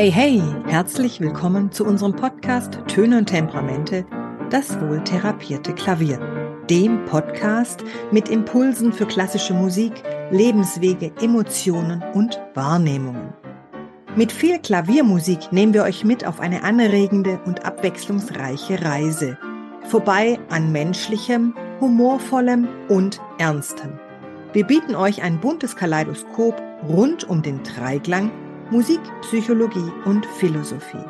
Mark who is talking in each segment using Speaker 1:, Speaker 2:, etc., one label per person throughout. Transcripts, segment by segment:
Speaker 1: Hey, hey, herzlich willkommen zu unserem Podcast Töne und Temperamente, das wohl therapierte Klavier. Dem Podcast mit Impulsen für klassische Musik, Lebenswege, Emotionen und Wahrnehmungen. Mit viel Klaviermusik nehmen wir euch mit auf eine anregende und abwechslungsreiche Reise. Vorbei an menschlichem, humorvollem und ernstem. Wir bieten euch ein buntes Kaleidoskop rund um den Dreiklang Musik, Psychologie und Philosophie.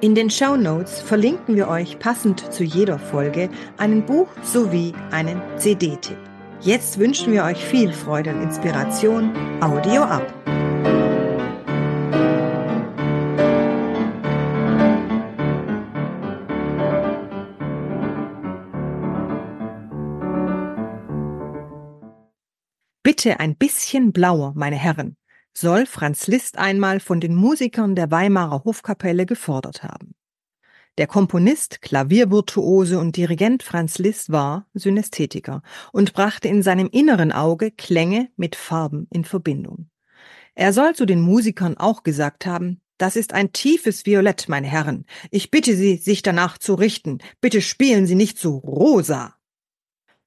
Speaker 1: In den Show Notes verlinken wir euch passend zu jeder Folge einen Buch sowie einen CD-Tipp. Jetzt wünschen wir euch viel Freude und Inspiration. Audio ab! Bitte ein bisschen blauer, meine Herren soll Franz Liszt einmal von den Musikern der Weimarer Hofkapelle gefordert haben. Der Komponist, Klaviervirtuose und Dirigent Franz Liszt war Synästhetiker und brachte in seinem inneren Auge Klänge mit Farben in Verbindung. Er soll zu den Musikern auch gesagt haben, das ist ein tiefes Violett, meine Herren. Ich bitte Sie, sich danach zu richten. Bitte spielen Sie nicht so rosa.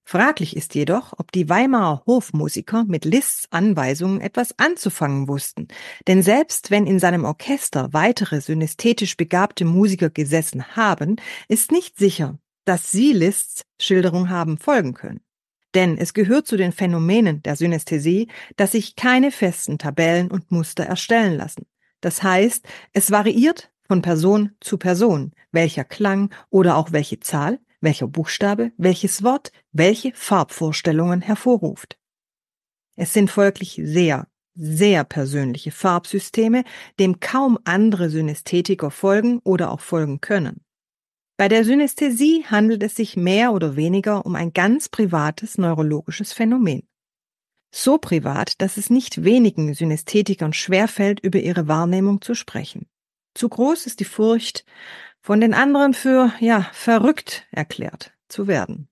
Speaker 1: Fraglich ist jedoch, ob die Weimarer Hofmusiker mit Liszts Anweisungen etwas anzufangen wussten, denn selbst wenn in seinem Orchester weitere synästhetisch begabte Musiker gesessen haben, ist nicht sicher, dass sie Liszts Schilderung haben folgen können. Denn es gehört zu den Phänomenen der Synästhesie, dass sich keine festen Tabellen und Muster erstellen lassen. Das heißt, es variiert von Person zu Person, welcher Klang oder auch welche Zahl welcher Buchstabe welches Wort welche Farbvorstellungen hervorruft. Es sind folglich sehr, sehr persönliche Farbsysteme, dem kaum andere Synästhetiker folgen oder auch folgen können. Bei der Synästhesie handelt es sich mehr oder weniger um ein ganz privates neurologisches Phänomen. So privat, dass es nicht wenigen Synästhetikern schwerfällt, über ihre Wahrnehmung zu sprechen. Zu groß ist die Furcht, von den anderen für, ja, verrückt erklärt zu werden.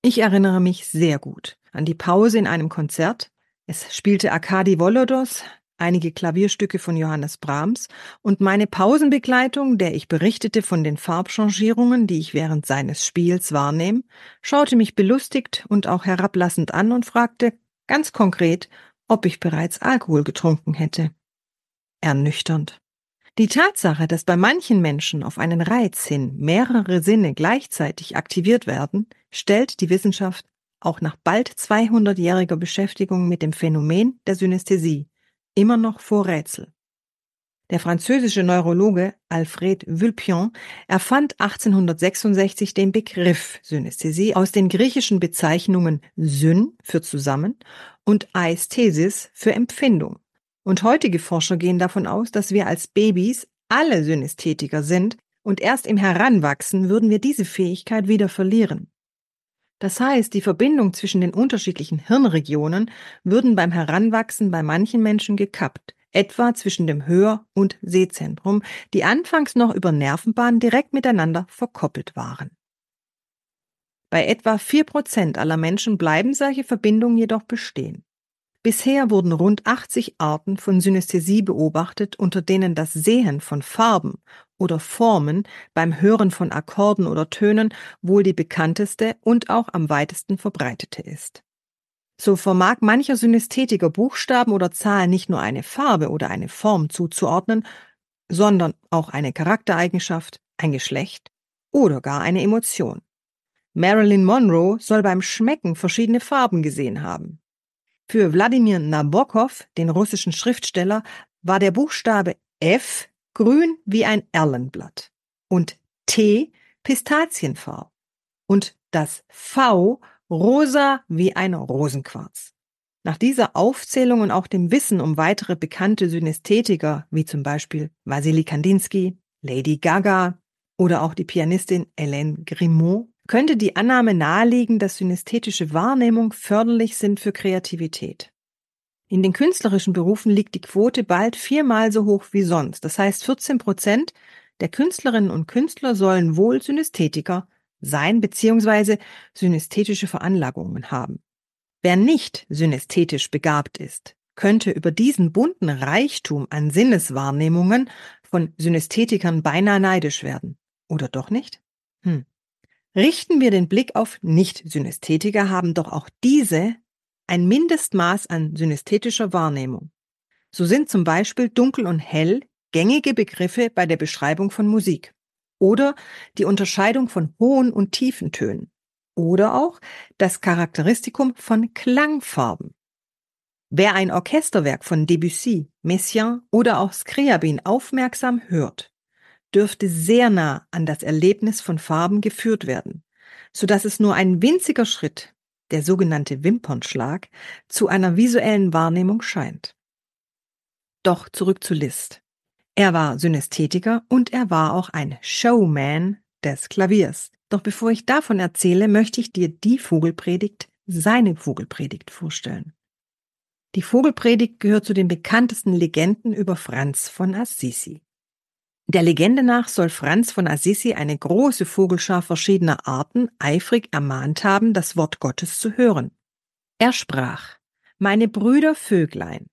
Speaker 1: Ich erinnere mich sehr gut an die Pause in einem Konzert. Es spielte Arkadi Volodos, einige Klavierstücke von Johannes Brahms und meine Pausenbegleitung, der ich berichtete von den Farbchangierungen, die ich während seines Spiels wahrnehme, schaute mich belustigt und auch herablassend an und fragte ganz konkret, ob ich bereits Alkohol getrunken hätte. Ernüchternd. Die Tatsache, dass bei manchen Menschen auf einen Reiz hin mehrere Sinne gleichzeitig aktiviert werden, stellt die Wissenschaft auch nach bald 200-jähriger Beschäftigung mit dem Phänomen der Synästhesie immer noch vor Rätsel. Der französische Neurologe Alfred Vulpian erfand 1866 den Begriff Synästhesie aus den griechischen Bezeichnungen Syn für zusammen und Aesthesis für Empfindung. Und heutige Forscher gehen davon aus, dass wir als Babys alle Synästhetiker sind und erst im Heranwachsen würden wir diese Fähigkeit wieder verlieren. Das heißt, die Verbindung zwischen den unterschiedlichen Hirnregionen würden beim Heranwachsen bei manchen Menschen gekappt, etwa zwischen dem Hör- und Sehzentrum, die anfangs noch über Nervenbahnen direkt miteinander verkoppelt waren. Bei etwa vier Prozent aller Menschen bleiben solche Verbindungen jedoch bestehen. Bisher wurden rund 80 Arten von Synästhesie beobachtet, unter denen das Sehen von Farben oder Formen beim Hören von Akkorden oder Tönen wohl die bekannteste und auch am weitesten verbreitete ist. So vermag mancher Synästhetiker Buchstaben oder Zahlen nicht nur eine Farbe oder eine Form zuzuordnen, sondern auch eine Charaktereigenschaft, ein Geschlecht oder gar eine Emotion. Marilyn Monroe soll beim Schmecken verschiedene Farben gesehen haben. Für Wladimir Nabokov, den russischen Schriftsteller, war der Buchstabe F grün wie ein Erlenblatt und T pistazienfarb und das V rosa wie ein Rosenquarz. Nach dieser Aufzählung und auch dem Wissen um weitere bekannte Synästhetiker, wie zum Beispiel Vasily Kandinsky, Lady Gaga oder auch die Pianistin Hélène Grimaud, könnte die Annahme naheliegen, dass synästhetische Wahrnehmung förderlich sind für Kreativität. In den künstlerischen Berufen liegt die Quote bald viermal so hoch wie sonst. Das heißt, 14 Prozent der Künstlerinnen und Künstler sollen wohl Synästhetiker sein bzw. synästhetische Veranlagungen haben. Wer nicht synästhetisch begabt ist, könnte über diesen bunten Reichtum an Sinneswahrnehmungen von Synästhetikern beinahe neidisch werden. Oder doch nicht? Hm. Richten wir den Blick auf Nicht-Synästhetiker, haben doch auch diese ein Mindestmaß an synästhetischer Wahrnehmung. So sind zum Beispiel dunkel und hell gängige Begriffe bei der Beschreibung von Musik oder die Unterscheidung von hohen und tiefen Tönen oder auch das Charakteristikum von Klangfarben. Wer ein Orchesterwerk von Debussy, Messiaen oder auch Scriabin aufmerksam hört, dürfte sehr nah an das Erlebnis von Farben geführt werden, so dass es nur ein winziger Schritt, der sogenannte Wimpernschlag, zu einer visuellen Wahrnehmung scheint. Doch zurück zu Liszt. Er war Synästhetiker und er war auch ein Showman des Klaviers. Doch bevor ich davon erzähle, möchte ich dir die Vogelpredigt, seine Vogelpredigt vorstellen. Die Vogelpredigt gehört zu den bekanntesten Legenden über Franz von Assisi. Der Legende nach soll Franz von Assisi eine große Vogelschar verschiedener Arten eifrig ermahnt haben, das Wort Gottes zu hören. Er sprach, Meine Brüder Vöglein,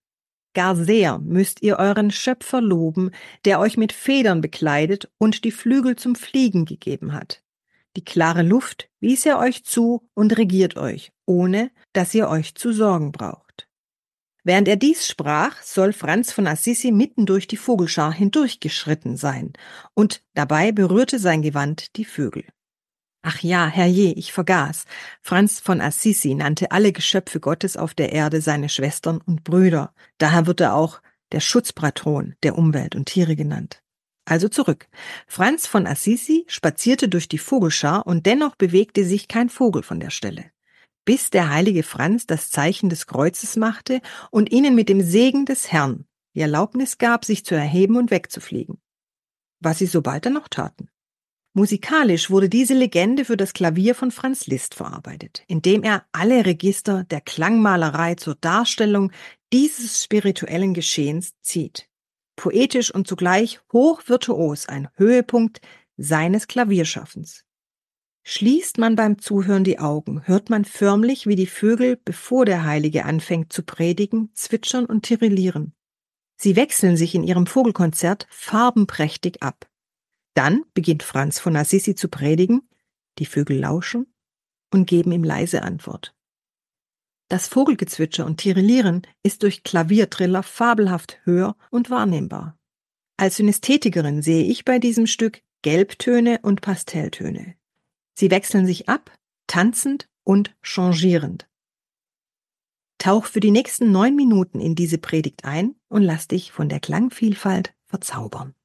Speaker 1: gar sehr müsst ihr euren Schöpfer loben, der euch mit Federn bekleidet und die Flügel zum Fliegen gegeben hat. Die klare Luft wies er euch zu und regiert euch, ohne dass ihr euch zu sorgen braucht. Während er dies sprach, soll Franz von Assisi mitten durch die Vogelschar hindurchgeschritten sein, und dabei berührte sein Gewand die Vögel. Ach ja, herrje, ich vergaß. Franz von Assisi nannte alle Geschöpfe Gottes auf der Erde seine Schwestern und Brüder. Daher wird er auch der Schutzpatron der Umwelt und Tiere genannt. Also zurück. Franz von Assisi spazierte durch die Vogelschar und dennoch bewegte sich kein Vogel von der Stelle bis der heilige Franz das Zeichen des Kreuzes machte und ihnen mit dem Segen des Herrn die Erlaubnis gab, sich zu erheben und wegzufliegen. Was sie sobald dann noch taten. Musikalisch wurde diese Legende für das Klavier von Franz Liszt verarbeitet, indem er alle Register der Klangmalerei zur Darstellung dieses spirituellen Geschehens zieht. Poetisch und zugleich hochvirtuos ein Höhepunkt seines Klavierschaffens. Schließt man beim Zuhören die Augen, hört man förmlich, wie die Vögel, bevor der Heilige anfängt zu predigen, zwitschern und tirillieren. Sie wechseln sich in ihrem Vogelkonzert farbenprächtig ab. Dann beginnt Franz von Assisi zu predigen, die Vögel lauschen und geben ihm leise Antwort. Das Vogelgezwitscher und Tirillieren ist durch Klaviertriller fabelhaft hör- und wahrnehmbar. Als Synästhetikerin sehe ich bei diesem Stück Gelbtöne und Pastelltöne. Sie wechseln sich ab, tanzend und changierend. Tauch für die nächsten neun Minuten in diese Predigt ein und lass dich von der Klangvielfalt verzaubern.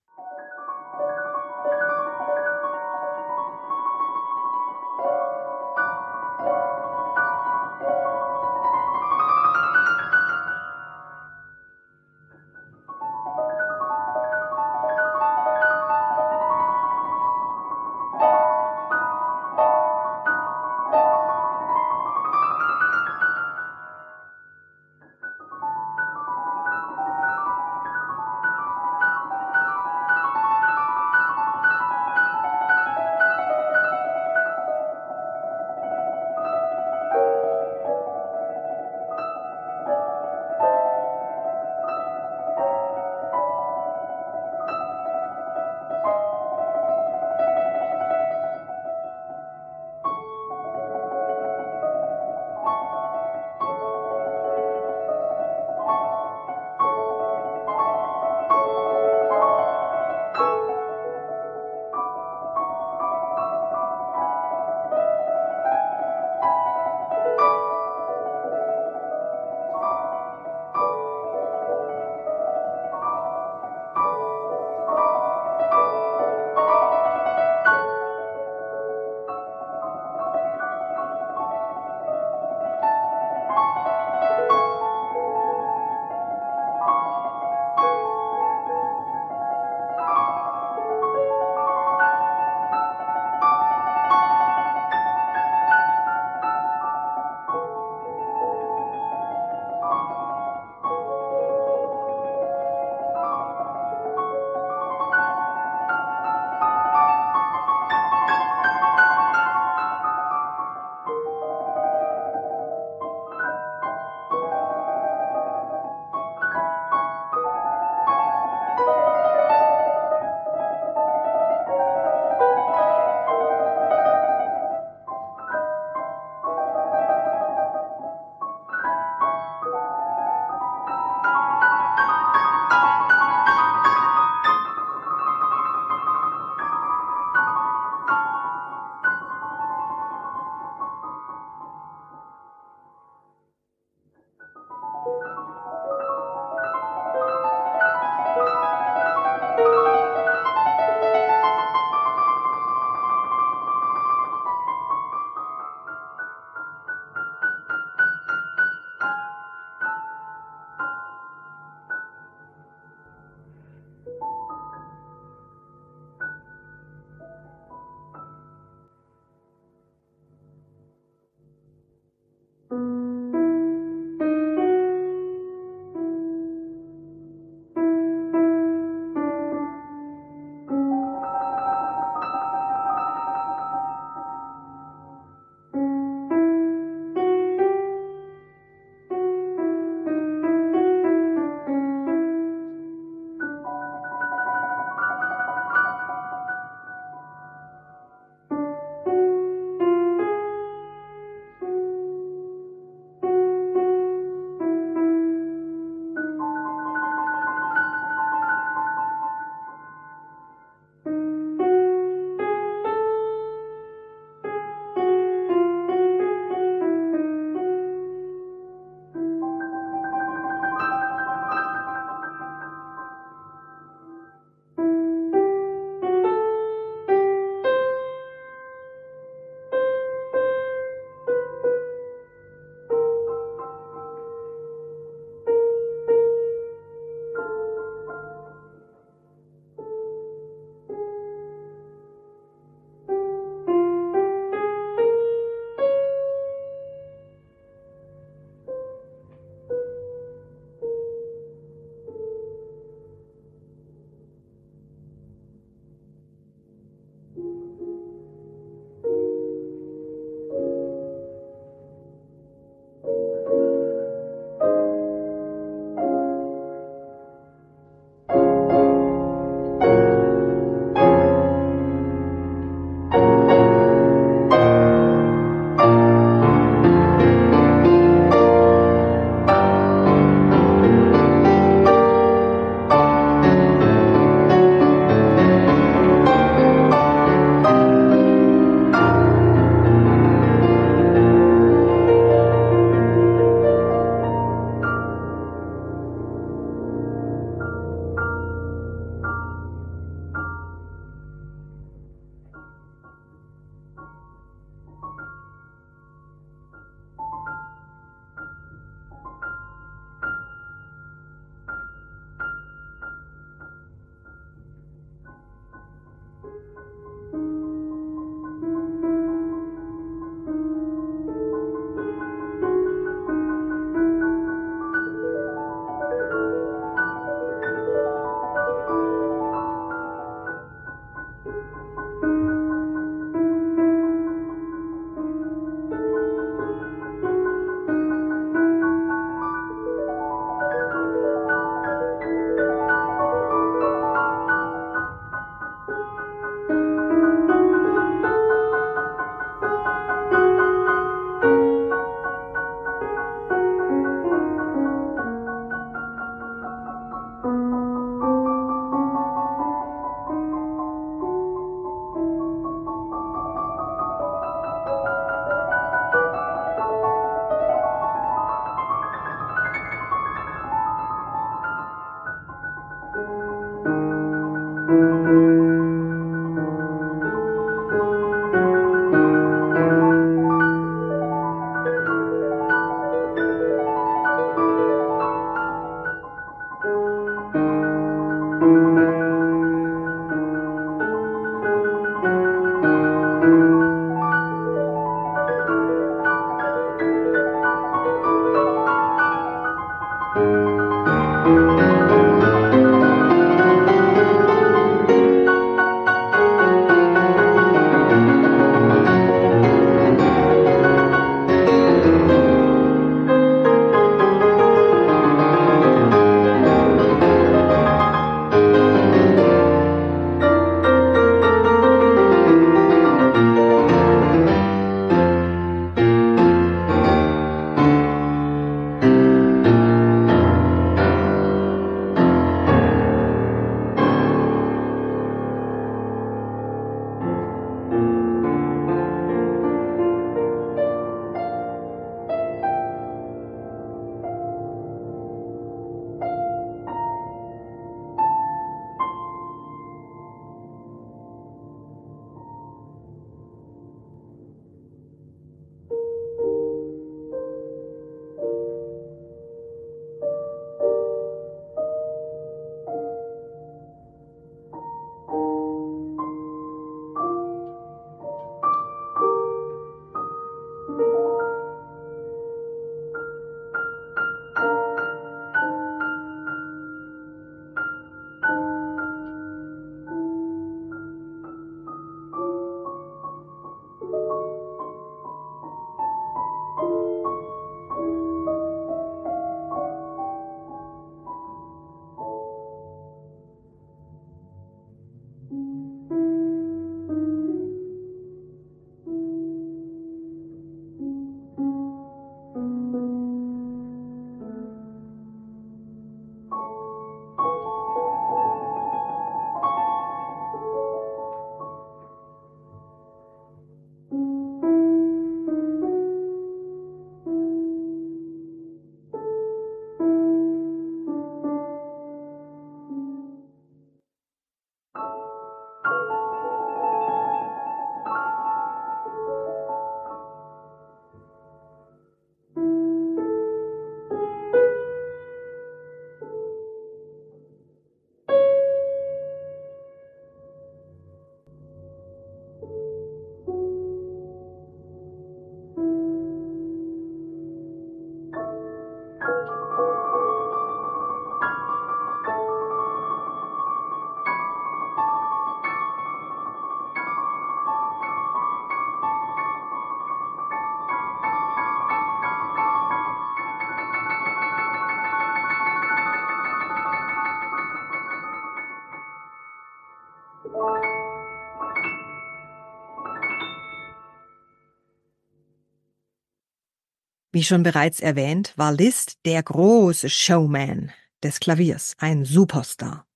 Speaker 1: Wie schon bereits erwähnt, war Liszt der große Showman des Klaviers, ein Superstar.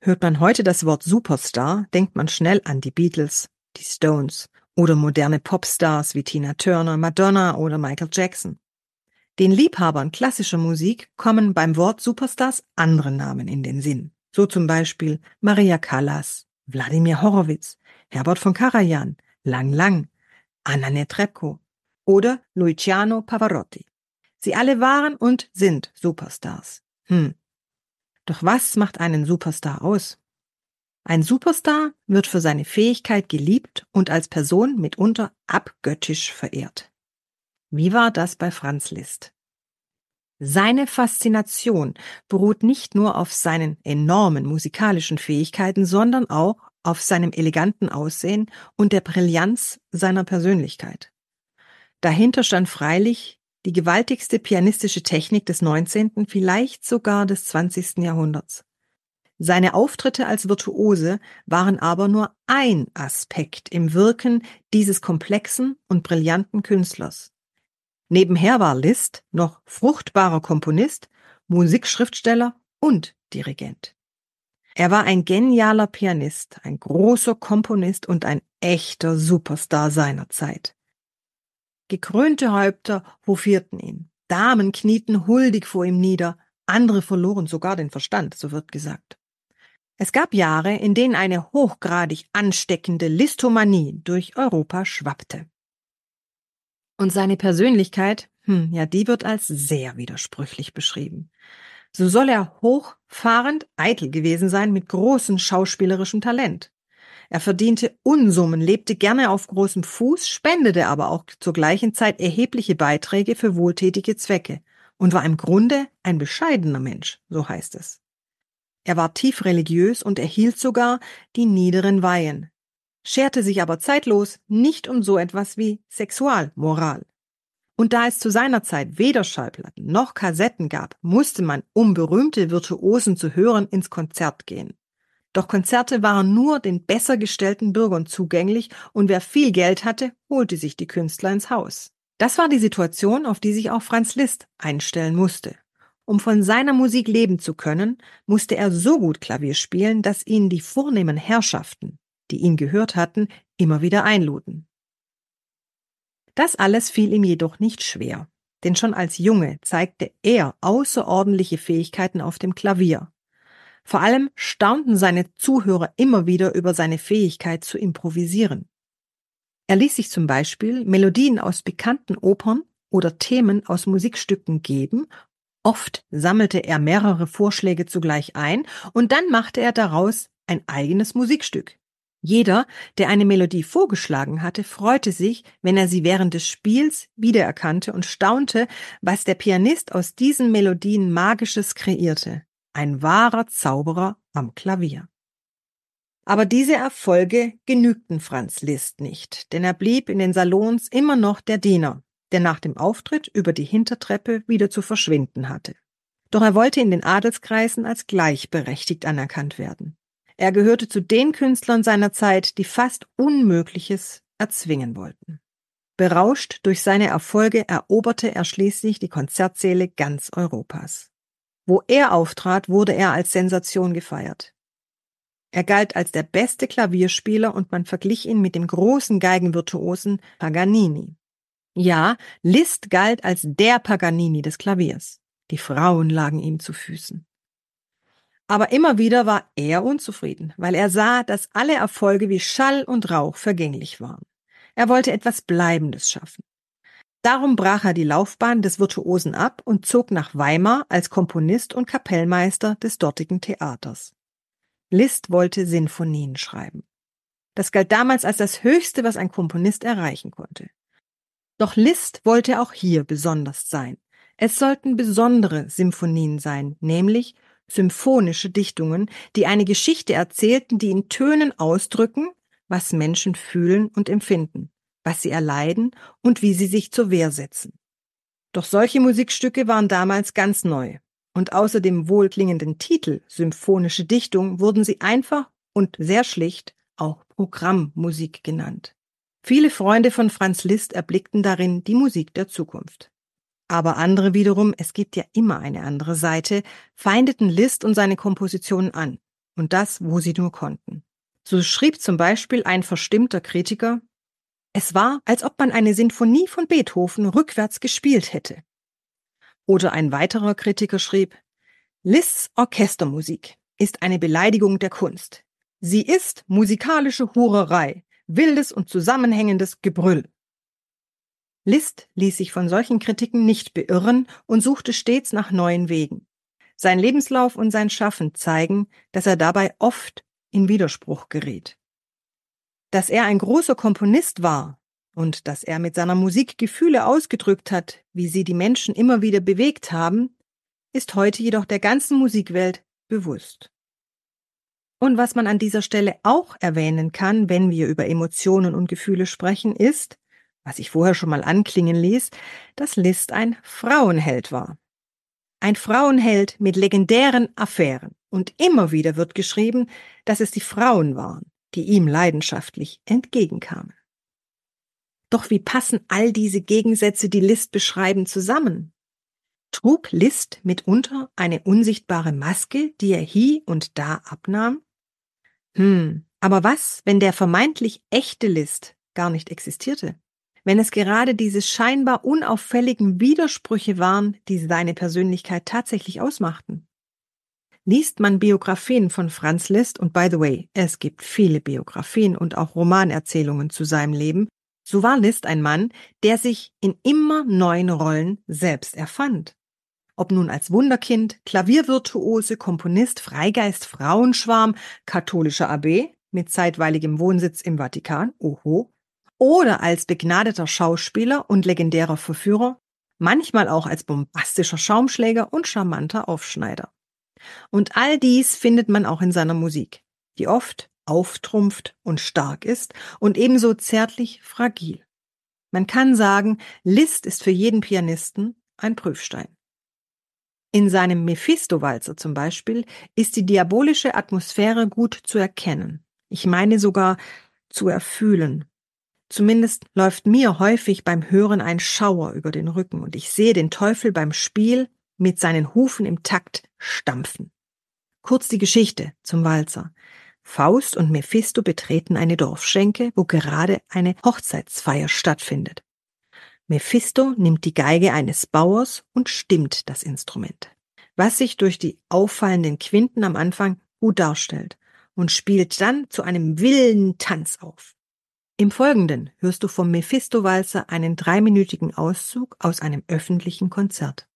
Speaker 1: Hört man heute das Wort Superstar, denkt man schnell an die Beatles, die Stones oder moderne Popstars wie Tina Turner, Madonna oder Michael Jackson. Den Liebhabern klassischer Musik kommen beim Wort Superstars andere Namen in den Sinn, so zum Beispiel Maria Callas, Wladimir Horowitz, Herbert von Karajan, Lang Lang, Anna Netrebko oder Luciano Pavarotti. Sie alle waren und sind Superstars. Hm. Doch was macht einen Superstar aus? Ein Superstar wird für seine Fähigkeit geliebt und als Person mitunter abgöttisch verehrt. Wie war das bei Franz Liszt? Seine Faszination beruht nicht nur auf seinen enormen musikalischen Fähigkeiten, sondern auch auf seinem eleganten Aussehen und der Brillanz seiner Persönlichkeit. Dahinter stand freilich die gewaltigste pianistische Technik des 19., vielleicht sogar des 20. Jahrhunderts. Seine Auftritte als Virtuose waren aber nur ein Aspekt im Wirken dieses komplexen und brillanten Künstlers. Nebenher war Liszt noch fruchtbarer Komponist, Musikschriftsteller und Dirigent. Er war ein genialer Pianist, ein großer Komponist und ein echter Superstar seiner Zeit. Gekrönte Häupter hofierten ihn. Damen knieten huldig vor ihm nieder, andere verloren sogar den Verstand, so wird gesagt. Es gab Jahre, in denen eine hochgradig ansteckende Listomanie durch Europa schwappte. Und seine Persönlichkeit, hm, ja, die wird als sehr widersprüchlich beschrieben. So soll er hochfahrend, eitel gewesen sein mit großem schauspielerischem Talent. Er verdiente Unsummen, lebte gerne auf großem Fuß, spendete aber auch zur gleichen Zeit erhebliche Beiträge für wohltätige Zwecke und war im Grunde ein bescheidener Mensch, so heißt es. Er war tief religiös und erhielt sogar die niederen Weihen, scherte sich aber zeitlos nicht um so etwas wie Sexualmoral. Und da es zu seiner Zeit weder Schallplatten noch Kassetten gab, musste man, um berühmte Virtuosen zu hören, ins Konzert gehen. Doch Konzerte waren nur den besser gestellten Bürgern zugänglich und wer viel Geld hatte, holte sich die Künstler ins Haus. Das war die Situation, auf die sich auch Franz Liszt einstellen musste. Um von seiner Musik leben zu können, musste er so gut Klavier spielen, dass ihn die vornehmen Herrschaften, die ihn gehört hatten, immer wieder einluden. Das alles fiel ihm jedoch nicht schwer, denn schon als Junge zeigte er außerordentliche Fähigkeiten auf dem Klavier. Vor allem staunten seine Zuhörer immer wieder über seine Fähigkeit zu improvisieren. Er ließ sich zum Beispiel Melodien aus bekannten Opern oder Themen aus Musikstücken geben, oft sammelte er mehrere Vorschläge zugleich ein und dann machte er daraus ein eigenes Musikstück. Jeder, der eine Melodie vorgeschlagen hatte, freute sich, wenn er sie während des Spiels wiedererkannte und staunte, was der Pianist aus diesen Melodien Magisches kreierte ein wahrer Zauberer am Klavier. Aber diese Erfolge genügten Franz Liszt nicht, denn er blieb in den Salons immer noch der Diener, der nach dem Auftritt über die Hintertreppe wieder zu verschwinden hatte. Doch er wollte in den Adelskreisen als gleichberechtigt anerkannt werden. Er gehörte zu den Künstlern seiner Zeit, die fast Unmögliches erzwingen wollten. Berauscht durch seine Erfolge eroberte er schließlich die Konzertsäle ganz Europas. Wo er auftrat, wurde er als Sensation gefeiert. Er galt als der beste Klavierspieler und man verglich ihn mit dem großen Geigenvirtuosen Paganini. Ja, Liszt galt als der Paganini des Klaviers. Die Frauen lagen ihm zu Füßen. Aber immer wieder war er unzufrieden, weil er sah, dass alle Erfolge wie Schall und Rauch vergänglich waren. Er wollte etwas Bleibendes schaffen. Darum brach er die Laufbahn des Virtuosen ab und zog nach Weimar als Komponist und Kapellmeister des dortigen Theaters. Liszt wollte Sinfonien schreiben. Das galt damals als das Höchste, was ein Komponist erreichen konnte. Doch Liszt wollte auch hier besonders sein. Es sollten besondere Symphonien sein, nämlich symphonische Dichtungen, die eine Geschichte erzählten, die in Tönen ausdrücken, was Menschen fühlen und empfinden was sie erleiden und wie sie sich zur Wehr setzen. Doch solche Musikstücke waren damals ganz neu. Und außer dem wohlklingenden Titel Symphonische Dichtung wurden sie einfach und sehr schlicht auch Programmmusik genannt. Viele Freunde von Franz Liszt erblickten darin die Musik der Zukunft. Aber andere wiederum, es gibt ja immer eine andere Seite, feindeten Liszt und seine Kompositionen an. Und das, wo sie nur konnten. So schrieb zum Beispiel ein verstimmter Kritiker, es war, als ob man eine Sinfonie von Beethoven rückwärts gespielt hätte. Oder ein weiterer Kritiker schrieb, Liszt's Orchestermusik ist eine Beleidigung der Kunst. Sie ist musikalische Hurerei, wildes und zusammenhängendes Gebrüll. Liszt ließ sich von solchen Kritiken nicht beirren und suchte stets nach neuen Wegen. Sein Lebenslauf und sein Schaffen zeigen, dass er dabei oft in Widerspruch geriet. Dass er ein großer Komponist war und dass er mit seiner Musik Gefühle ausgedrückt hat, wie sie die Menschen immer wieder bewegt haben, ist heute jedoch der ganzen Musikwelt bewusst. Und was man an dieser Stelle auch erwähnen kann, wenn wir über Emotionen und Gefühle sprechen, ist, was ich vorher schon mal anklingen ließ, dass Liszt ein Frauenheld war. Ein Frauenheld mit legendären Affären. Und immer wieder wird geschrieben, dass es die Frauen waren, die ihm leidenschaftlich entgegenkamen. Doch wie passen all diese Gegensätze, die Liszt beschreiben, zusammen? Trug Liszt mitunter eine unsichtbare Maske, die er hie und da abnahm? Hm, aber was, wenn der vermeintlich echte Liszt gar nicht existierte? Wenn es gerade diese scheinbar unauffälligen Widersprüche waren, die seine Persönlichkeit tatsächlich ausmachten? Liest man Biografien von Franz Liszt, und by the way, es gibt viele Biografien und auch Romanerzählungen zu seinem Leben, so war Liszt ein Mann, der sich in immer neuen Rollen selbst erfand. Ob nun als Wunderkind, Klaviervirtuose, Komponist, Freigeist, Frauenschwarm, katholischer Abb mit zeitweiligem Wohnsitz im Vatikan, oho, oder als begnadeter Schauspieler und legendärer Verführer, manchmal auch als bombastischer Schaumschläger und charmanter Aufschneider. Und all dies findet man auch in seiner Musik, die oft auftrumpft und stark ist und ebenso zärtlich fragil. Man kann sagen, Liszt ist für jeden Pianisten ein Prüfstein. In seinem Mephisto-Walzer zum Beispiel ist die diabolische Atmosphäre gut zu erkennen. Ich meine sogar zu erfühlen. Zumindest läuft mir häufig beim Hören ein Schauer über den Rücken und ich sehe den Teufel beim Spiel mit seinen Hufen im Takt stampfen. Kurz die Geschichte zum Walzer. Faust und Mephisto betreten eine Dorfschenke, wo gerade eine Hochzeitsfeier stattfindet. Mephisto nimmt die Geige eines Bauers und stimmt das Instrument, was sich durch die auffallenden Quinten am Anfang gut darstellt und spielt dann zu einem wilden Tanz auf. Im Folgenden hörst du vom Mephisto-Walzer einen dreiminütigen Auszug aus einem öffentlichen Konzert.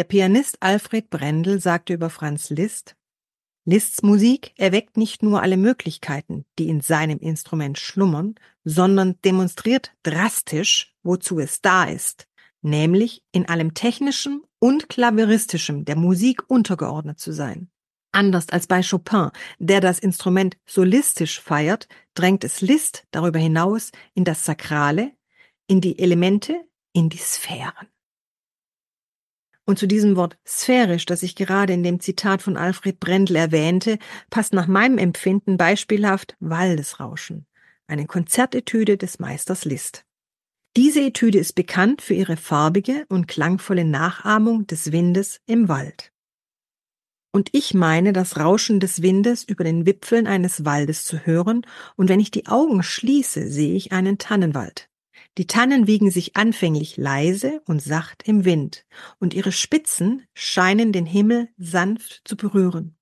Speaker 1: Der Pianist Alfred Brendel sagte über Franz Liszt, Liszt's Musik erweckt nicht nur alle Möglichkeiten, die in seinem Instrument schlummern, sondern demonstriert drastisch, wozu es da ist, nämlich in allem Technischen und Klaveristischem der Musik untergeordnet zu sein. Anders als bei Chopin, der das Instrument solistisch feiert, drängt es Liszt darüber hinaus in das Sakrale, in die Elemente, in die Sphären. Und zu diesem Wort sphärisch, das ich gerade in dem Zitat von Alfred Brendel erwähnte, passt nach meinem Empfinden beispielhaft Waldesrauschen, eine Konzertetüde des Meisters Liszt. Diese Etüde ist bekannt für ihre farbige und klangvolle Nachahmung des Windes im Wald. Und ich meine, das Rauschen des Windes über den Wipfeln eines Waldes zu hören, und wenn ich die Augen schließe, sehe ich einen Tannenwald. Die Tannen wiegen sich anfänglich leise und sacht im Wind, und ihre Spitzen scheinen den Himmel sanft zu berühren.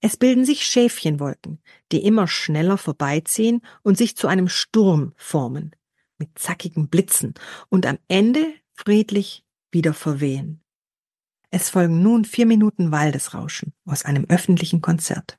Speaker 1: Es bilden sich Schäfchenwolken, die immer schneller vorbeiziehen und sich zu einem Sturm formen mit zackigen Blitzen und am Ende friedlich wieder verwehen. Es folgen nun vier Minuten Waldesrauschen aus einem öffentlichen Konzert.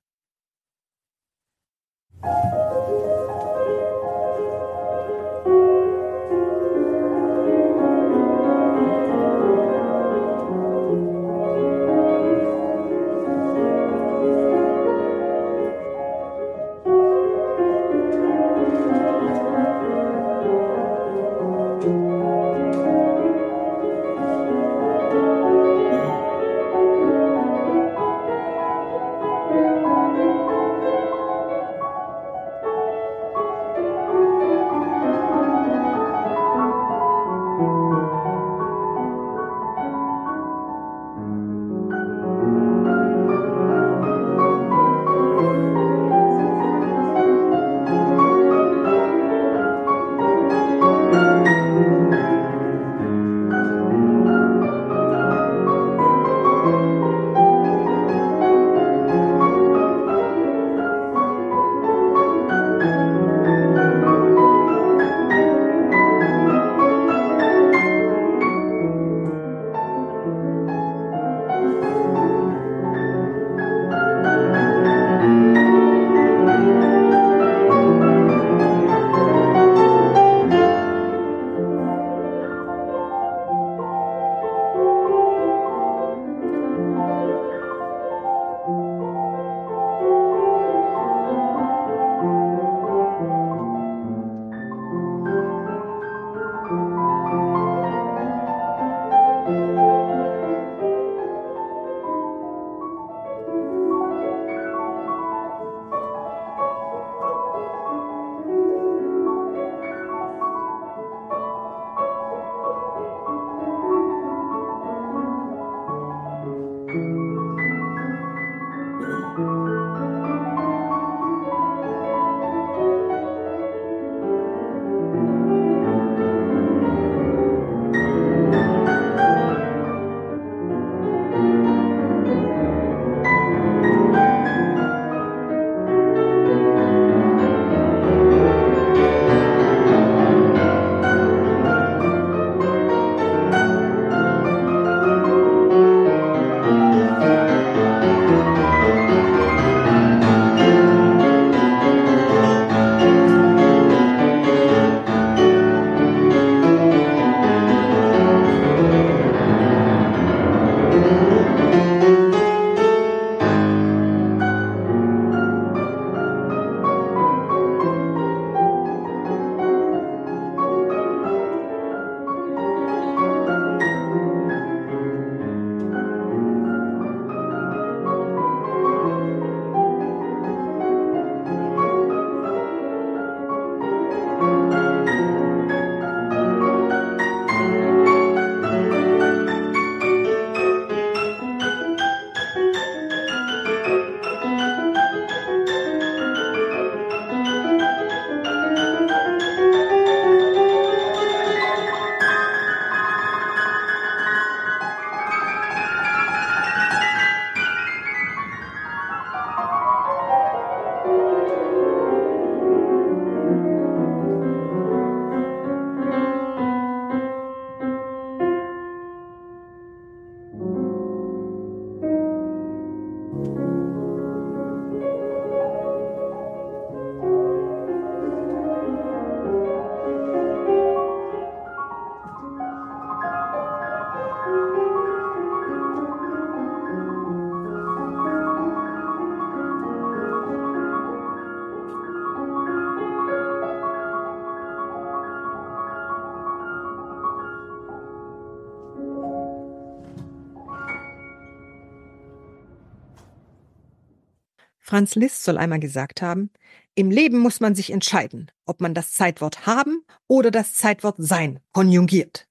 Speaker 1: Franz Liszt soll einmal gesagt haben, im Leben muss man sich entscheiden, ob man das Zeitwort haben oder das Zeitwort sein konjugiert.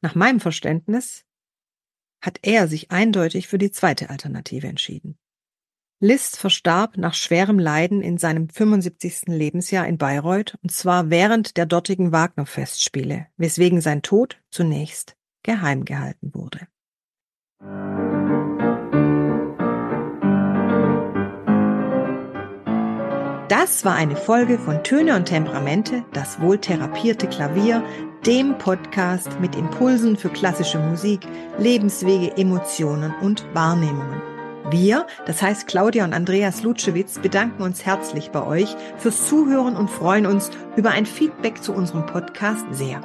Speaker 1: Nach meinem Verständnis hat er sich eindeutig für die zweite Alternative entschieden. Liszt verstarb nach schwerem Leiden in seinem 75. Lebensjahr in Bayreuth und zwar während der dortigen Wagner-Festspiele, weswegen sein Tod zunächst geheim gehalten wurde. Das war eine Folge von Töne und Temperamente, das wohltherapierte Klavier, dem Podcast mit Impulsen für klassische Musik, Lebenswege, Emotionen und Wahrnehmungen. Wir, das heißt Claudia und Andreas Lutschewitz, bedanken uns herzlich bei euch fürs Zuhören und freuen uns über ein Feedback zu unserem Podcast sehr.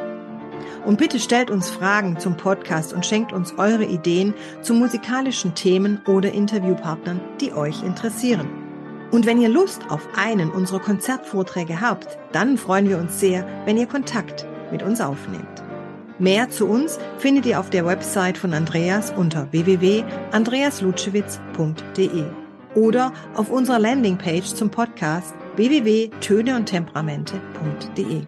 Speaker 1: Und bitte stellt uns Fragen zum Podcast und schenkt uns eure Ideen zu musikalischen Themen oder Interviewpartnern, die euch interessieren. Und wenn ihr Lust auf einen unserer Konzertvorträge habt, dann freuen wir uns sehr, wenn ihr Kontakt mit uns aufnehmt. Mehr zu uns findet ihr auf der Website von Andreas unter www.andreaslutschewitz.de oder auf unserer Landingpage zum Podcast www.töneundtemperamente.de.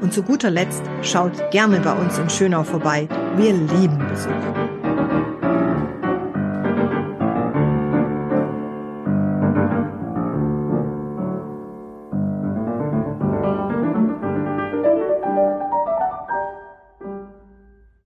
Speaker 1: Und zu guter Letzt schaut gerne bei uns in Schönau vorbei. Wir lieben Besuch.